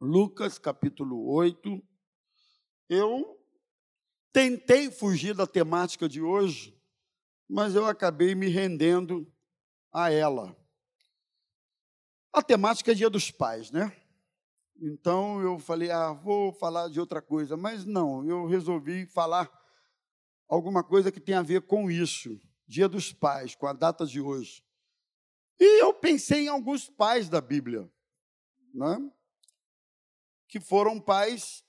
Lucas capítulo 8. Eu tentei fugir da temática de hoje, mas eu acabei me rendendo a ela. A temática é Dia dos Pais, né? Então eu falei, ah, vou falar de outra coisa, mas não, eu resolvi falar alguma coisa que tem a ver com isso, Dia dos Pais, com a data de hoje. E eu pensei em alguns pais da Bíblia, né? Que foram pais.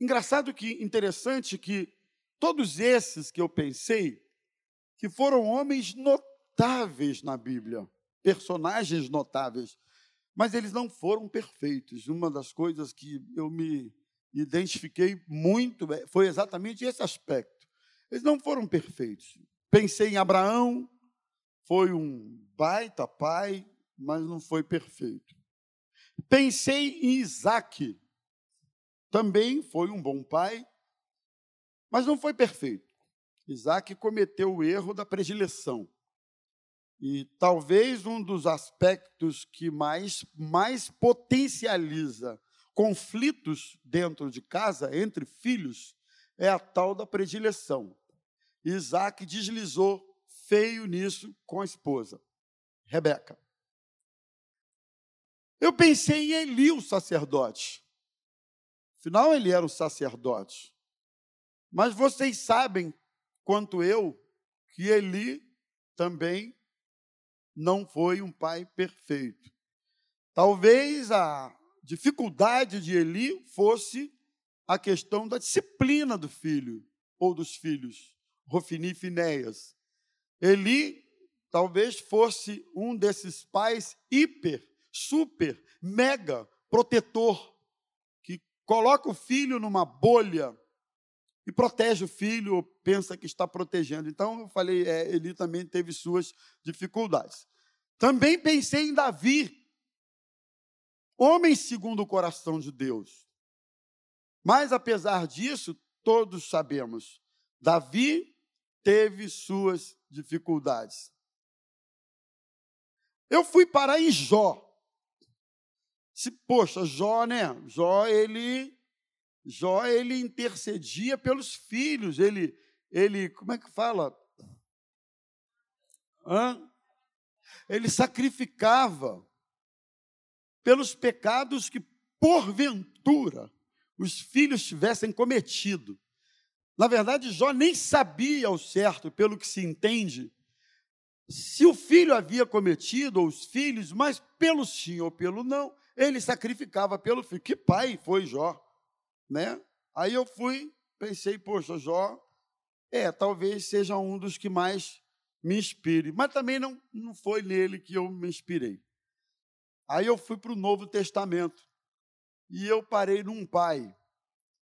Engraçado que interessante que todos esses que eu pensei, que foram homens notáveis na Bíblia, personagens notáveis, mas eles não foram perfeitos. Uma das coisas que eu me identifiquei muito é, foi exatamente esse aspecto. Eles não foram perfeitos. Pensei em Abraão, foi um baita pai, mas não foi perfeito. Pensei em Isaac, também foi um bom pai, mas não foi perfeito. Isaac cometeu o erro da predileção. E talvez um dos aspectos que mais, mais potencializa conflitos dentro de casa, entre filhos, é a tal da predileção. Isaac deslizou feio nisso com a esposa, Rebeca. Eu pensei em Eli, o sacerdote. Afinal, ele era o sacerdote. Mas vocês sabem, quanto eu, que Eli também não foi um pai perfeito. Talvez a dificuldade de Eli fosse a questão da disciplina do filho ou dos filhos, Rofini e Finéias. Eli talvez fosse um desses pais hiper, super, mega protetor, coloca o filho numa bolha e protege o filho, ou pensa que está protegendo. Então, eu falei, é, Eli também teve suas dificuldades. Também pensei em Davi, homem segundo o coração de Deus. Mas, apesar disso, todos sabemos, Davi teve suas dificuldades. Eu fui parar em Jó. Se, poxa, Jó, né? Jó, ele Jó, ele intercedia pelos filhos, ele ele, como é que fala? Hã? Ele sacrificava pelos pecados que porventura os filhos tivessem cometido. Na verdade, Jó nem sabia ao certo, pelo que se entende, se o filho havia cometido, ou os filhos, mas pelo sim ou pelo não, ele sacrificava pelo filho. Que pai foi Jó, né? Aí eu fui, pensei, poxa, Jó, é, talvez seja um dos que mais me inspire, mas também não, não foi nele que eu me inspirei. Aí eu fui para o Novo Testamento e eu parei num pai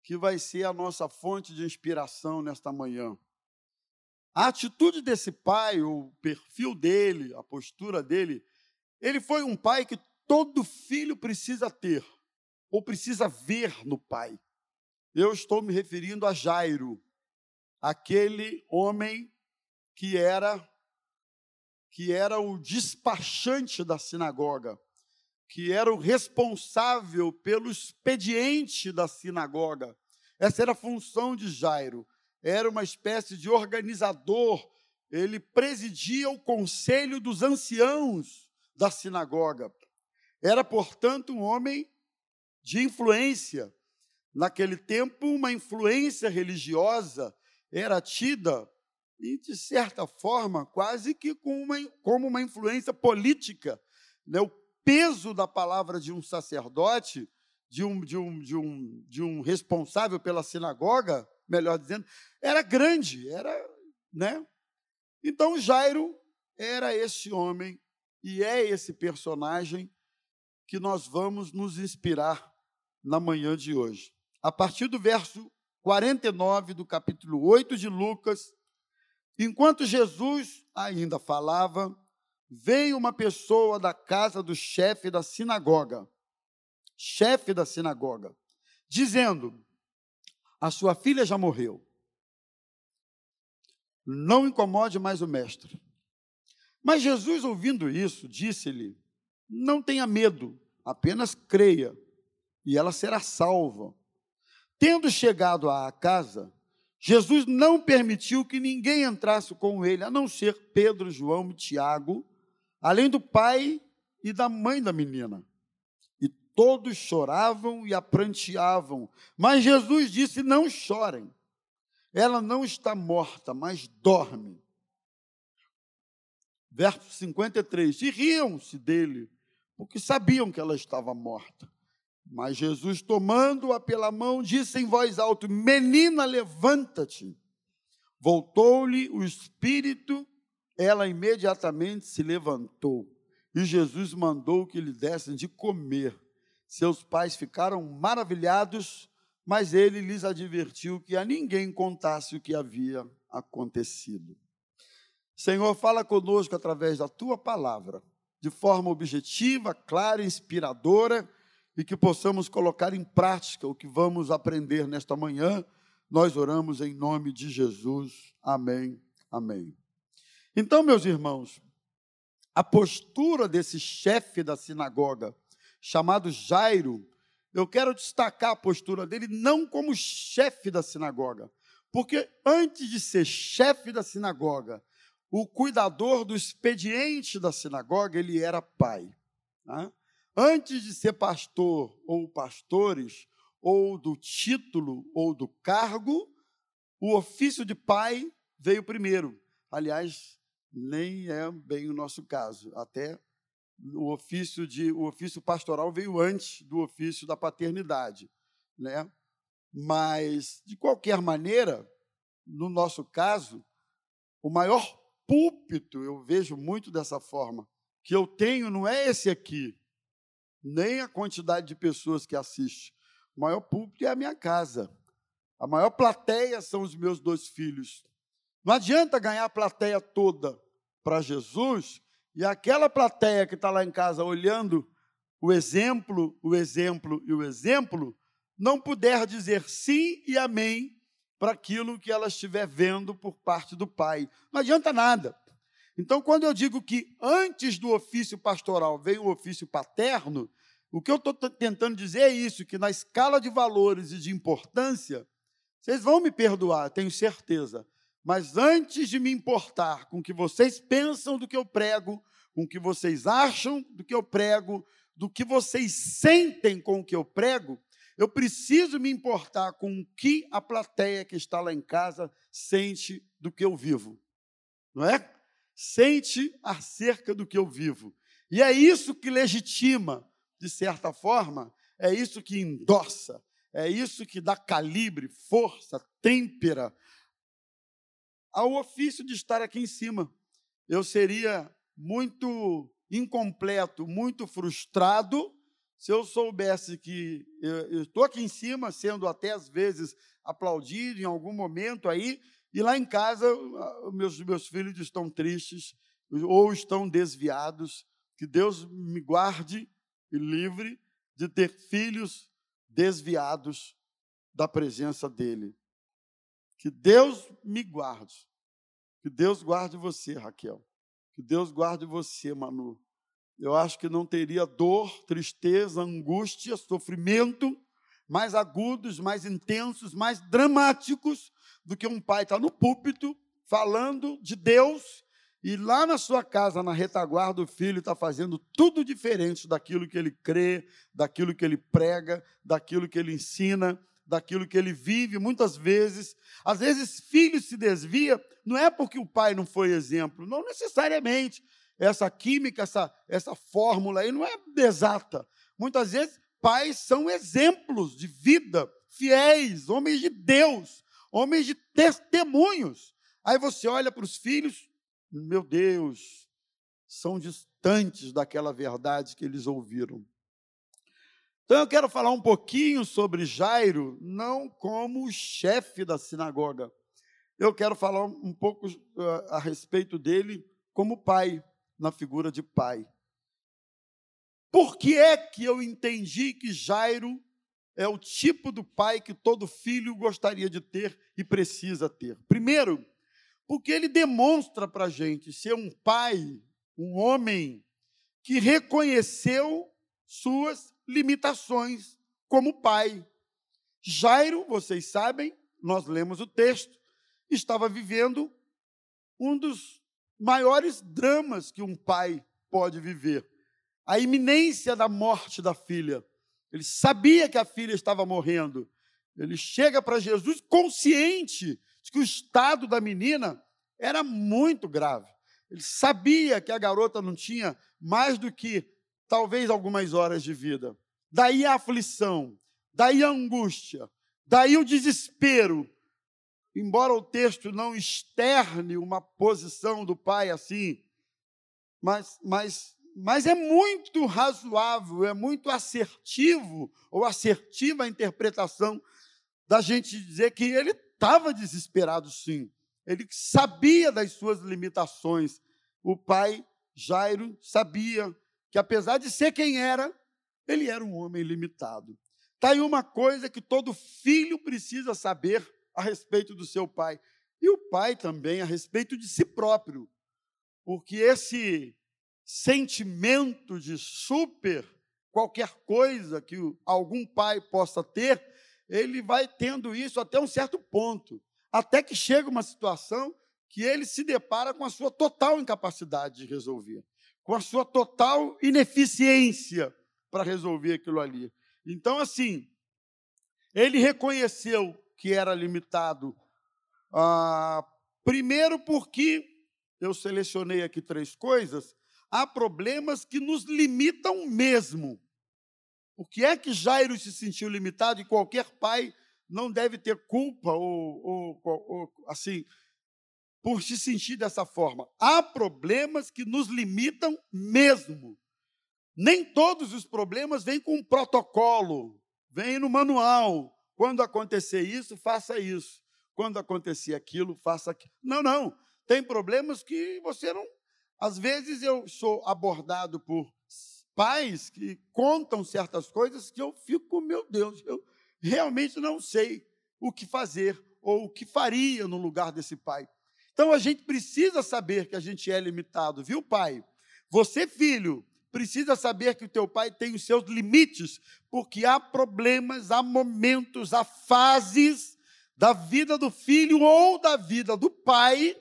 que vai ser a nossa fonte de inspiração nesta manhã. A atitude desse pai, o perfil dele, a postura dele, ele foi um pai que todo filho precisa ter, ou precisa ver no pai. Eu estou me referindo a Jairo, aquele homem que era que era o despachante da sinagoga, que era o responsável pelo expediente da sinagoga. Essa era a função de Jairo. Era uma espécie de organizador. Ele presidia o conselho dos anciãos da sinagoga. Era, portanto, um homem de influência. Naquele tempo, uma influência religiosa era tida, e de certa forma, quase que como uma, como uma influência política. Né? O peso da palavra de um sacerdote, de um, de, um, de, um, de um responsável pela sinagoga, melhor dizendo, era grande, era, né? Então Jairo era esse homem e é esse personagem que nós vamos nos inspirar na manhã de hoje. A partir do verso 49 do capítulo 8 de Lucas, enquanto Jesus ainda falava, veio uma pessoa da casa do chefe da sinagoga, chefe da sinagoga, dizendo: A sua filha já morreu. Não incomode mais o mestre. Mas Jesus, ouvindo isso, disse-lhe: Não tenha medo, apenas creia, e ela será salva. Tendo chegado à casa, Jesus não permitiu que ninguém entrasse com ele, a não ser Pedro, João e Tiago, além do pai e da mãe da menina. E todos choravam e apranteavam. Mas Jesus disse: Não chorem. Ela não está morta, mas dorme. Verso 53. E riam-se dele, porque sabiam que ela estava morta. Mas Jesus, tomando-a pela mão, disse em voz alta: Menina, levanta-te. Voltou-lhe o espírito, ela imediatamente se levantou. E Jesus mandou que lhe dessem de comer. Seus pais ficaram maravilhados, mas ele lhes advertiu que a ninguém contasse o que havia acontecido. Senhor, fala conosco através da tua palavra, de forma objetiva, clara, inspiradora e que possamos colocar em prática o que vamos aprender nesta manhã. Nós oramos em nome de Jesus. Amém. Amém. Então, meus irmãos, a postura desse chefe da sinagoga, chamado Jairo, eu quero destacar a postura dele não como chefe da sinagoga, porque antes de ser chefe da sinagoga, o cuidador do expediente da sinagoga, ele era pai. Né? Antes de ser pastor ou pastores, ou do título ou do cargo, o ofício de pai veio primeiro. Aliás, nem é bem o nosso caso. Até o ofício de o ofício pastoral veio antes do ofício da paternidade, né? Mas de qualquer maneira, no nosso caso, o maior púlpito, eu vejo muito dessa forma, que eu tenho não é esse aqui, nem a quantidade de pessoas que assiste. O maior público é a minha casa. A maior plateia são os meus dois filhos. Não adianta ganhar a plateia toda para Jesus e aquela plateia que está lá em casa olhando o exemplo, o exemplo e o exemplo, não puder dizer sim e amém para aquilo que ela estiver vendo por parte do Pai. Não adianta nada. Então, quando eu digo que antes do ofício pastoral vem o ofício paterno, o que eu estou tentando dizer é isso: que na escala de valores e de importância, vocês vão me perdoar, tenho certeza. Mas antes de me importar com o que vocês pensam do que eu prego, com o que vocês acham do que eu prego, do que vocês sentem com o que eu prego, eu preciso me importar com o que a plateia que está lá em casa sente do que eu vivo. Não é? sente acerca do que eu vivo. E é isso que legitima, de certa forma, é isso que endossa, é isso que dá calibre, força, têmpera ao ofício de estar aqui em cima. Eu seria muito incompleto, muito frustrado se eu soubesse que eu estou aqui em cima, sendo até às vezes aplaudido em algum momento aí, e lá em casa, meus, meus filhos estão tristes ou estão desviados. Que Deus me guarde e livre de ter filhos desviados da presença dEle. Que Deus me guarde. Que Deus guarde você, Raquel. Que Deus guarde você, Manu. Eu acho que não teria dor, tristeza, angústia, sofrimento mais agudos, mais intensos, mais dramáticos do que um pai estar tá no púlpito falando de Deus e lá na sua casa, na retaguarda, o filho está fazendo tudo diferente daquilo que ele crê, daquilo que ele prega, daquilo que ele ensina, daquilo que ele vive. Muitas vezes, às vezes, filho se desvia, não é porque o pai não foi exemplo, não necessariamente. Essa química, essa, essa fórmula aí não é exata. Muitas vezes, pais são exemplos de vida, fiéis, homens de Deus, homens de testemunhos. Aí você olha para os filhos, meu Deus, são distantes daquela verdade que eles ouviram. Então eu quero falar um pouquinho sobre Jairo, não como chefe da sinagoga. Eu quero falar um pouco uh, a respeito dele como pai, na figura de pai. Por que é que eu entendi que Jairo é o tipo do pai que todo filho gostaria de ter e precisa ter. Primeiro, porque ele demonstra para a gente ser um pai, um homem que reconheceu suas limitações como pai. Jairo, vocês sabem, nós lemos o texto, estava vivendo um dos maiores dramas que um pai pode viver a iminência da morte da filha. Ele sabia que a filha estava morrendo. Ele chega para Jesus consciente de que o estado da menina era muito grave. Ele sabia que a garota não tinha mais do que talvez algumas horas de vida. Daí a aflição, daí a angústia, daí o desespero. Embora o texto não externe uma posição do pai assim, mas, mas mas é muito razoável, é muito assertivo ou assertiva a interpretação da gente dizer que ele estava desesperado, sim. Ele sabia das suas limitações. O pai Jairo sabia que, apesar de ser quem era, ele era um homem limitado. Está aí uma coisa que todo filho precisa saber a respeito do seu pai. E o pai também a respeito de si próprio. Porque esse sentimento de super qualquer coisa que algum pai possa ter, ele vai tendo isso até um certo ponto, até que chega uma situação que ele se depara com a sua total incapacidade de resolver, com a sua total ineficiência para resolver aquilo ali. Então, assim, ele reconheceu que era limitado, ah, primeiro porque eu selecionei aqui três coisas há problemas que nos limitam mesmo. O que é que Jairo se sentiu limitado e qualquer pai não deve ter culpa ou, ou, ou, assim por se sentir dessa forma. Há problemas que nos limitam mesmo. Nem todos os problemas vêm com um protocolo, vêm no manual. Quando acontecer isso, faça isso. Quando acontecer aquilo, faça aquilo. Não, não. Tem problemas que você não às vezes eu sou abordado por pais que contam certas coisas que eu fico, meu Deus, eu realmente não sei o que fazer ou o que faria no lugar desse pai. Então a gente precisa saber que a gente é limitado, viu, pai? Você, filho, precisa saber que o teu pai tem os seus limites, porque há problemas, há momentos, há fases da vida do filho ou da vida do pai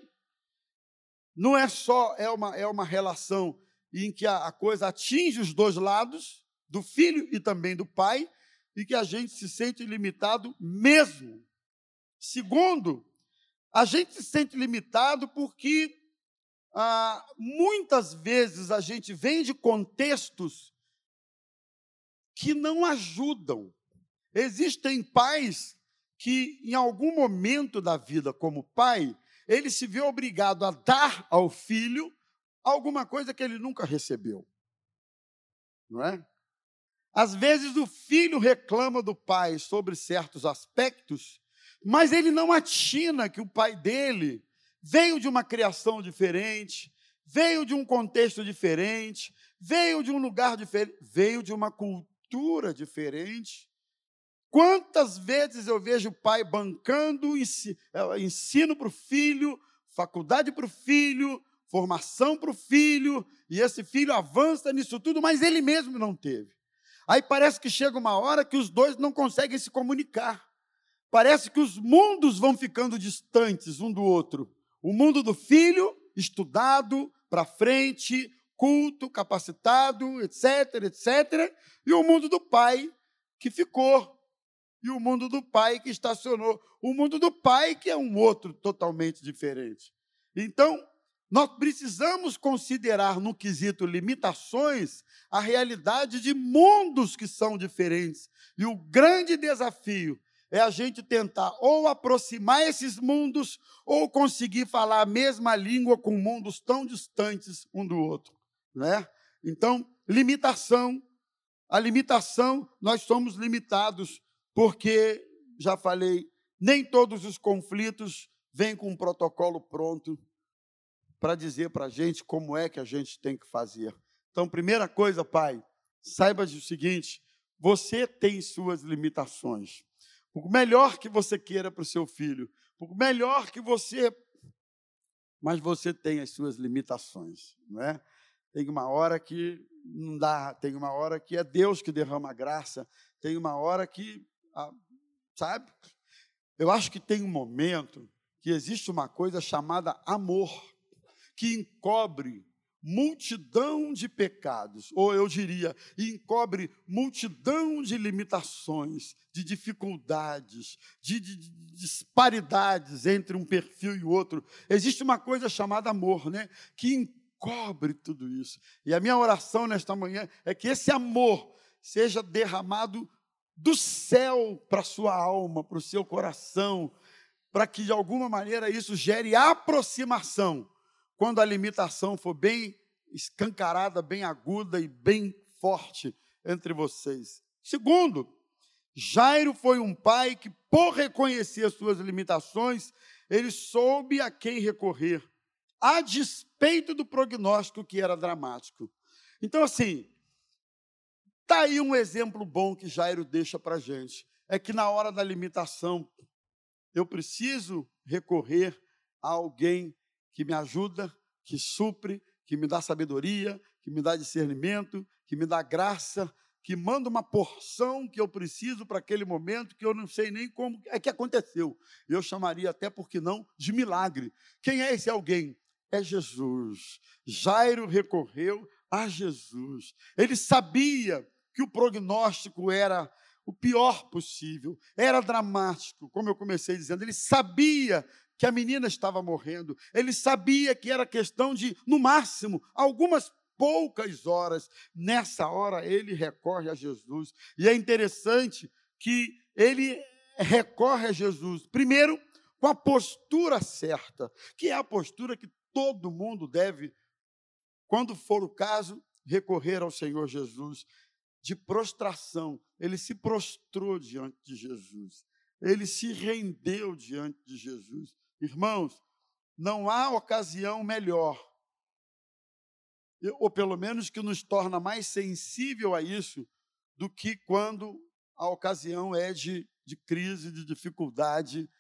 não é só é uma, é uma relação em que a, a coisa atinge os dois lados, do filho e também do pai, e que a gente se sente limitado mesmo. Segundo, a gente se sente limitado porque ah, muitas vezes a gente vem de contextos que não ajudam. Existem pais que, em algum momento da vida, como pai, ele se vê obrigado a dar ao filho alguma coisa que ele nunca recebeu. Não é? Às vezes o filho reclama do pai sobre certos aspectos, mas ele não atina que o pai dele veio de uma criação diferente, veio de um contexto diferente, veio de um lugar diferente, veio de uma cultura diferente. Quantas vezes eu vejo o pai bancando é, ensino para o filho, faculdade para o filho, formação para o filho, e esse filho avança nisso tudo, mas ele mesmo não teve. Aí parece que chega uma hora que os dois não conseguem se comunicar. Parece que os mundos vão ficando distantes um do outro. O mundo do filho, estudado, para frente, culto, capacitado, etc, etc, e o mundo do pai, que ficou e o mundo do pai que estacionou. O mundo do pai que é um outro totalmente diferente. Então, nós precisamos considerar no quesito limitações a realidade de mundos que são diferentes. E o grande desafio é a gente tentar ou aproximar esses mundos ou conseguir falar a mesma língua com mundos tão distantes um do outro, né? Então, limitação, a limitação, nós somos limitados porque, já falei, nem todos os conflitos vêm com um protocolo pronto para dizer para a gente como é que a gente tem que fazer. Então, primeira coisa, pai, saiba o seguinte: você tem suas limitações. Por melhor que você queira para o seu filho, por melhor que você. Mas você tem as suas limitações, não é? Tem uma hora que não dá. Tem uma hora que é Deus que derrama a graça, tem uma hora que, ah, sabe? Eu acho que tem um momento que existe uma coisa chamada amor, que encobre multidão de pecados, ou eu diria, encobre multidão de limitações, de dificuldades, de, de, de, disparidades entre um perfil e outro. Existe uma coisa chamada amor, né? Que encobre tudo isso. E a minha oração nesta manhã é que esse amor seja derramado do céu para a sua alma, para o seu coração, para que de alguma maneira isso gere aproximação quando a limitação for bem escancarada, bem aguda e bem forte entre vocês. Segundo, Jairo foi um pai que, por reconhecer as suas limitações, ele soube a quem recorrer, a despeito do prognóstico que era dramático. Então, assim, está aí um exemplo bom que Jairo deixa para a gente. É que na hora da limitação, eu preciso recorrer a alguém que me ajuda, que supre, que me dá sabedoria, que me dá discernimento, que me dá graça, que manda uma porção que eu preciso para aquele momento que eu não sei nem como é que aconteceu. Eu chamaria até, porque não, de milagre. Quem é esse alguém? É Jesus. Jairo recorreu a Jesus. Ele sabia que o prognóstico era o pior possível, era dramático, como eu comecei dizendo. Ele sabia que a menina estava morrendo. Ele sabia que era questão de, no máximo, algumas poucas horas. Nessa hora, ele recorre a Jesus. E é interessante que ele recorre a Jesus, primeiro, com a postura certa, que é a postura que todo mundo deve, quando for o caso, recorrer ao Senhor Jesus, de prostração. Ele se prostrou diante de Jesus. Ele se rendeu diante de Jesus. Irmãos, não há ocasião melhor, ou pelo menos que nos torna mais sensível a isso, do que quando a ocasião é de, de crise, de dificuldade,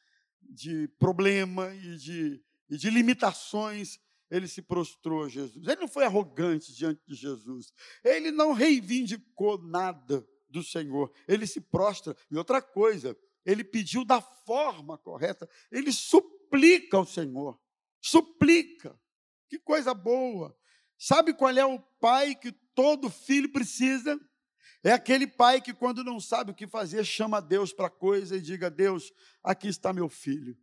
de problema e de, e de limitações. Ele se prostrou a Jesus. Ele não foi arrogante diante de Jesus. Ele não reivindicou nada do Senhor. Ele se prostra. E outra coisa, ele pediu da forma correta. Ele supriu suplica ao Senhor. Suplica. Que coisa boa. Sabe qual é o pai que todo filho precisa? É aquele pai que, quando não sabe o que fazer, chama Deus para coisa e diga: Deus, aqui está meu filho.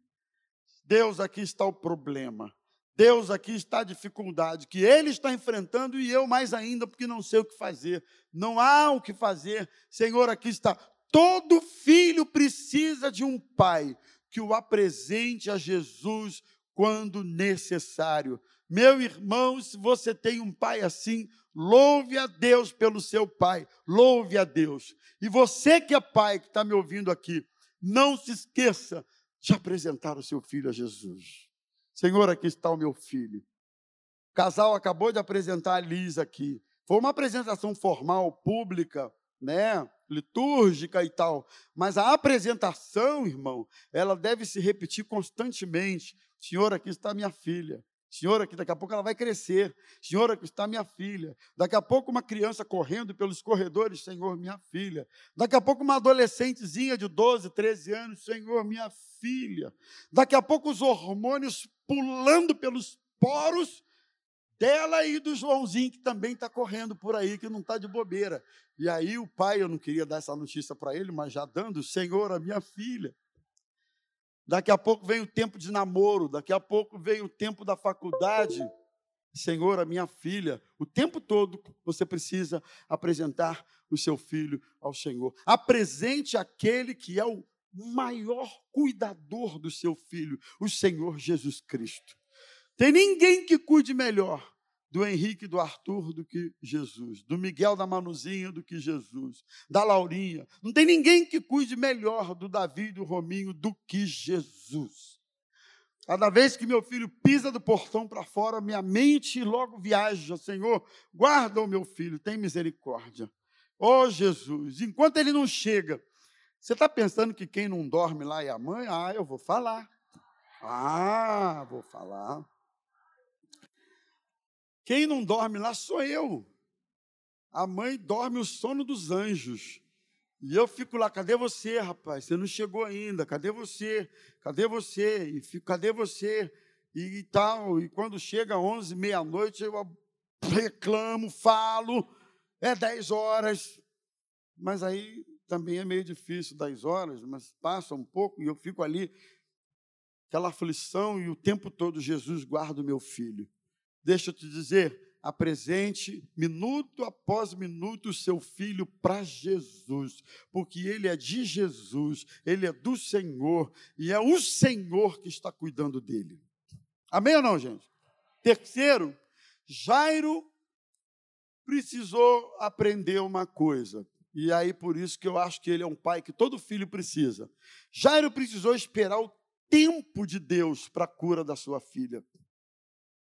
Deus, aqui está o problema. Deus, aqui está a dificuldade que ele está enfrentando e eu mais ainda, porque não sei o que fazer. Não há o que fazer. Senhor, aqui está. Todo filho precisa de um pai que o apresente a Jesus quando necessário. Meu irmão, se você tem um pai assim, louve a Deus pelo seu pai, louve a Deus. E você que é pai, que está me ouvindo aqui, não se esqueça de apresentar o seu filho a Jesus. Senhor, aqui está o meu filho. O casal acabou de apresentar a Liz aqui. Foi uma apresentação formal, pública, né? Litúrgica e tal, mas a apresentação, irmão, ela deve se repetir constantemente. Senhor, aqui está minha filha. Senhor, aqui daqui a pouco ela vai crescer. Senhor, aqui está minha filha. Daqui a pouco uma criança correndo pelos corredores, Senhor, minha filha. Daqui a pouco uma adolescentezinha de 12, 13 anos, Senhor, minha filha. Daqui a pouco os hormônios pulando pelos poros dela e do Joãozinho, que também está correndo por aí, que não está de bobeira. E aí o pai, eu não queria dar essa notícia para ele, mas já dando, Senhor, a minha filha. Daqui a pouco vem o tempo de namoro, daqui a pouco vem o tempo da faculdade. Senhor, a minha filha, o tempo todo você precisa apresentar o seu filho ao Senhor. Apresente aquele que é o maior cuidador do seu filho, o Senhor Jesus Cristo. Tem ninguém que cuide melhor do Henrique do Arthur do que Jesus, do Miguel da Manuzinha do que Jesus, da Laurinha. Não tem ninguém que cuide melhor do Davi e do Rominho do que Jesus. Cada vez que meu filho pisa do portão para fora, minha mente logo viaja, Senhor, guarda o meu filho, tem misericórdia. Oh Jesus, enquanto ele não chega, você está pensando que quem não dorme lá é a mãe? Ah, eu vou falar. Ah, vou falar. Quem não dorme lá sou eu. a mãe dorme o sono dos anjos. E eu fico lá, cadê você, rapaz? Você não chegou ainda, cadê você? Cadê você? E fico, cadê você? E, e tal. E quando chega 11, meia-noite, eu reclamo, falo, é 10 horas. Mas aí também é meio difícil, 10 horas, mas passa um pouco e eu fico ali, aquela aflição, e o tempo todo Jesus guarda o meu filho. Deixa eu te dizer, apresente minuto após minuto o seu filho para Jesus, porque ele é de Jesus, ele é do Senhor e é o Senhor que está cuidando dele. Amém ou não, gente? Terceiro, Jairo precisou aprender uma coisa. E aí por isso que eu acho que ele é um pai que todo filho precisa. Jairo precisou esperar o tempo de Deus para a cura da sua filha.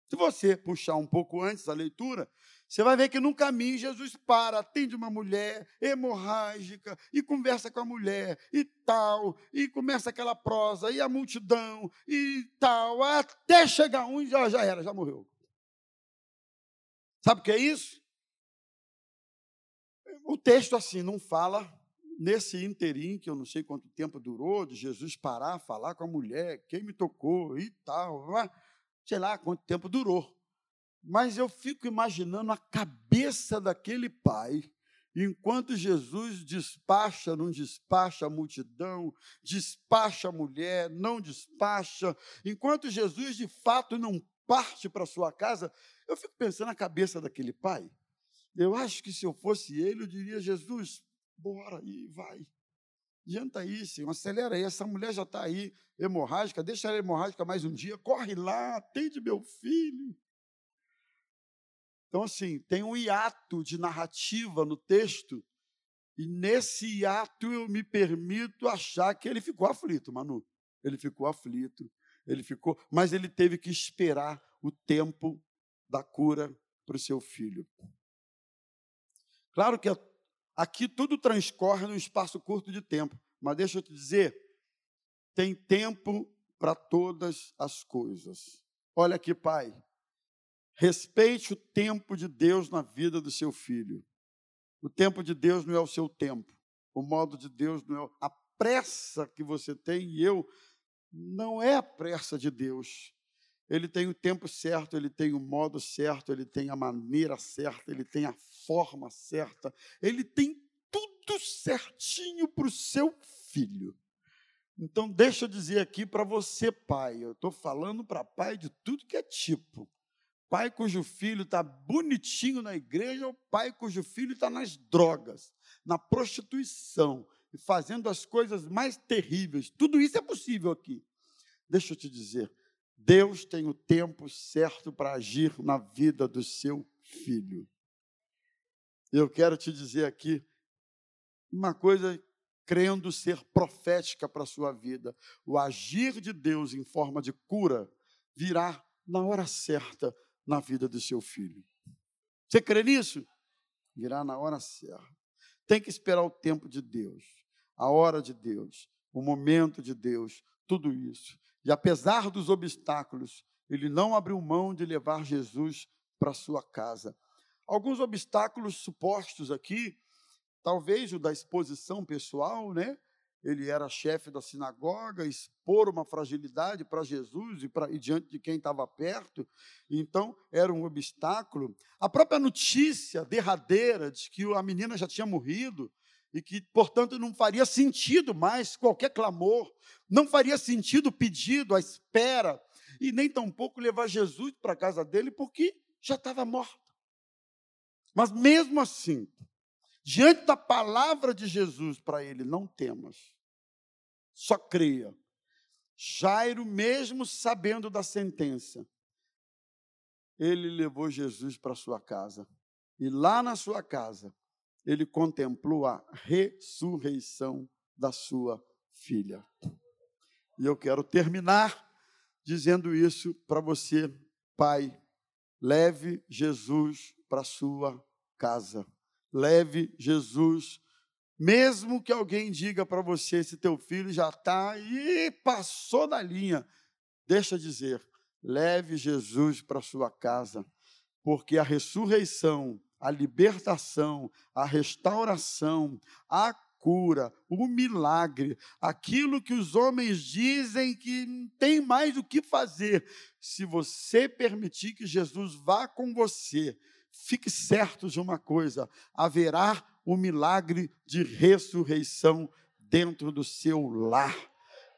Se você puxar um pouco antes a leitura, você vai ver que no caminho Jesus para, atende uma mulher hemorrágica e conversa com a mulher e tal, e começa aquela prosa, e a multidão e tal, até chegar um e já, era, já morreu. Sabe o que é isso? O texto assim não fala nesse interim, que eu não sei quanto tempo durou, de Jesus parar, falar com a mulher, quem me tocou e tal sei lá quanto tempo durou. Mas eu fico imaginando a cabeça daquele pai, enquanto Jesus despacha, não despacha a multidão, despacha a mulher, não despacha, enquanto Jesus de fato não parte para sua casa, eu fico pensando na cabeça daquele pai. Eu acho que se eu fosse ele, eu diria: Jesus, bora aí, vai. Adianta aí, acelera aí. Essa mulher já está aí, hemorrágica, deixa ela hemorrágica mais um dia, corre lá, atende meu filho. Então, assim, tem um hiato de narrativa no texto, e nesse hiato eu me permito achar que ele ficou aflito, Manu. Ele ficou aflito, ele ficou, mas ele teve que esperar o tempo da cura para o seu filho. Claro que Aqui tudo transcorre num espaço curto de tempo, mas deixa eu te dizer, tem tempo para todas as coisas. Olha aqui, pai. Respeite o tempo de Deus na vida do seu filho. O tempo de Deus não é o seu tempo. O modo de Deus não é a pressa que você tem e eu não é a pressa de Deus. Ele tem o tempo certo, ele tem o modo certo, ele tem a maneira certa, ele tem a forma certa, ele tem tudo certinho para o seu filho. Então, deixa eu dizer aqui para você, pai, eu estou falando para pai de tudo que é tipo. Pai cujo filho está bonitinho na igreja, ou pai cujo filho está nas drogas, na prostituição, e fazendo as coisas mais terríveis. Tudo isso é possível aqui. Deixa eu te dizer, Deus tem o tempo certo para agir na vida do seu filho. Eu quero te dizer aqui uma coisa crendo ser profética para a sua vida. O agir de Deus em forma de cura virá na hora certa na vida do seu filho. Você crê nisso? Virá na hora certa. Tem que esperar o tempo de Deus, a hora de Deus, o momento de Deus, tudo isso. E apesar dos obstáculos, ele não abriu mão de levar Jesus para sua casa. Alguns obstáculos supostos aqui, talvez o da exposição pessoal, né? Ele era chefe da sinagoga, expor uma fragilidade para Jesus e, pra, e diante de quem estava perto, então era um obstáculo. A própria notícia derradeira de que a menina já tinha morrido, e que, portanto, não faria sentido mais qualquer clamor, não faria sentido o pedido, a espera, e nem tampouco levar Jesus para a casa dele, porque já estava morta. Mas mesmo assim, diante da palavra de Jesus para ele, não temas, só creia. Jairo, mesmo sabendo da sentença, ele levou Jesus para sua casa. E lá na sua casa, ele contemplou a ressurreição da sua filha. E eu quero terminar dizendo isso para você, pai. Leve Jesus para sua casa. Leve Jesus, mesmo que alguém diga para você se teu filho já está e passou da linha, deixa dizer, leve Jesus para sua casa, porque a ressurreição a libertação, a restauração, a cura, o milagre, aquilo que os homens dizem que não tem mais o que fazer. Se você permitir que Jesus vá com você, fique certo de uma coisa: haverá o milagre de ressurreição dentro do seu lar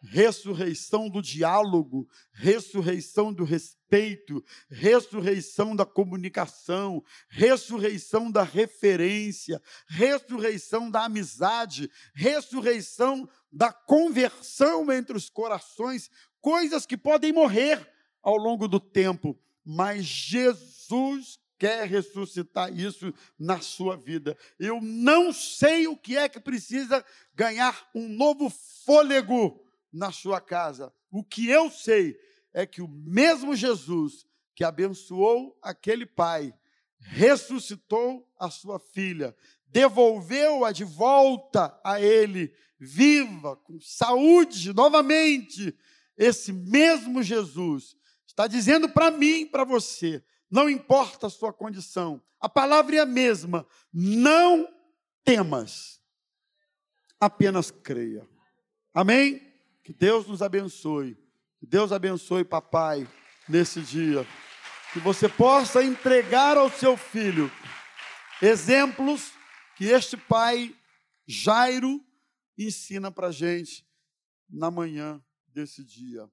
ressurreição do diálogo, ressurreição do respeito, ressurreição da comunicação, ressurreição da referência, ressurreição da amizade, ressurreição da conversão entre os corações, coisas que podem morrer ao longo do tempo, mas Jesus quer ressuscitar isso na sua vida. Eu não sei o que é que precisa ganhar um novo fôlego na sua casa. O que eu sei é que o mesmo Jesus que abençoou aquele pai, ressuscitou a sua filha, devolveu-a de volta a ele, viva, com saúde novamente. Esse mesmo Jesus está dizendo para mim, para você, não importa a sua condição, a palavra é a mesma, não temas, apenas creia. Amém? Que Deus nos abençoe. Que Deus abençoe, papai, nesse dia. Que você possa entregar ao seu filho exemplos que este pai, Jairo, ensina para gente na manhã desse dia.